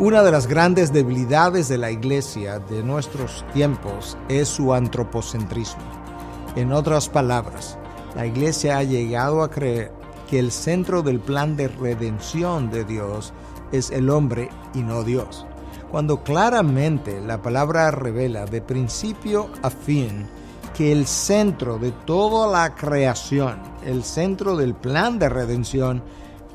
Una de las grandes debilidades de la iglesia de nuestros tiempos es su antropocentrismo. En otras palabras, la iglesia ha llegado a creer que el centro del plan de redención de Dios es el hombre y no Dios, cuando claramente la palabra revela de principio a fin que el centro de toda la creación, el centro del plan de redención,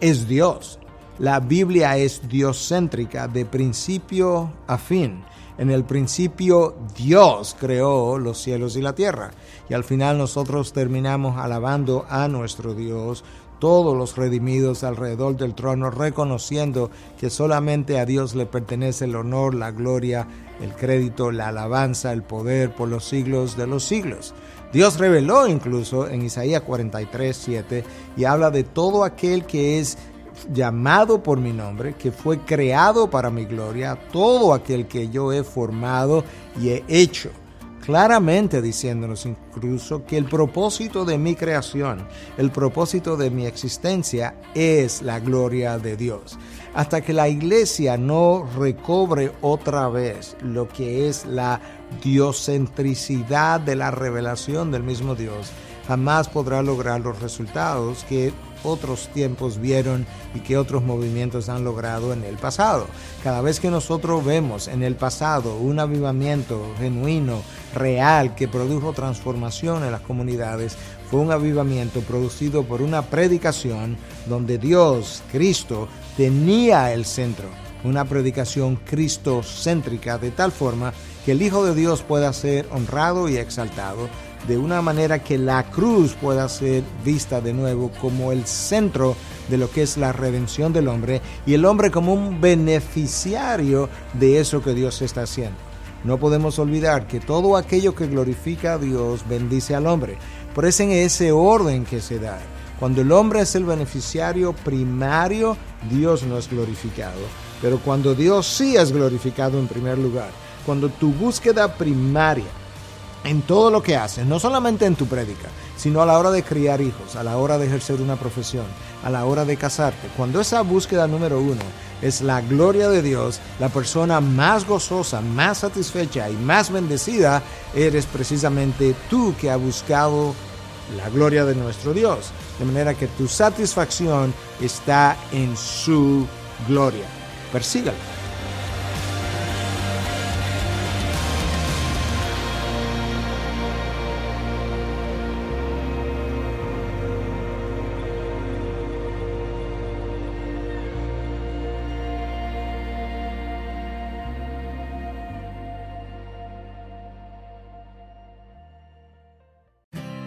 es Dios la Biblia es dioscéntrica de principio a fin. En el principio Dios creó los cielos y la tierra. Y al final nosotros terminamos alabando a nuestro Dios, todos los redimidos alrededor del trono, reconociendo que solamente a Dios le pertenece el honor, la gloria, el crédito, la alabanza, el poder por los siglos de los siglos. Dios reveló incluso en Isaías 43, 7 y habla de todo aquel que es llamado por mi nombre, que fue creado para mi gloria, todo aquel que yo he formado y he hecho. Claramente diciéndonos incluso que el propósito de mi creación, el propósito de mi existencia es la gloria de Dios. Hasta que la iglesia no recobre otra vez lo que es la diocentricidad de la revelación del mismo Dios, jamás podrá lograr los resultados que otros tiempos vieron y que otros movimientos han logrado en el pasado. Cada vez que nosotros vemos en el pasado un avivamiento genuino, real, que produjo transformación en las comunidades, fue un avivamiento producido por una predicación donde Dios, Cristo, tenía el centro. Una predicación cristocéntrica de tal forma que el Hijo de Dios pueda ser honrado y exaltado de una manera que la cruz pueda ser vista de nuevo como el centro de lo que es la redención del hombre y el hombre como un beneficiario de eso que Dios está haciendo. No podemos olvidar que todo aquello que glorifica a Dios bendice al hombre. Por eso en ese orden que se da. Cuando el hombre es el beneficiario primario, Dios no es glorificado. Pero cuando Dios sí es glorificado en primer lugar, cuando tu búsqueda primaria en todo lo que haces, no solamente en tu prédica, sino a la hora de criar hijos, a la hora de ejercer una profesión, a la hora de casarte. Cuando esa búsqueda número uno es la gloria de Dios, la persona más gozosa, más satisfecha y más bendecida, eres precisamente tú que ha buscado la gloria de nuestro Dios. De manera que tu satisfacción está en su gloria. Persígalo.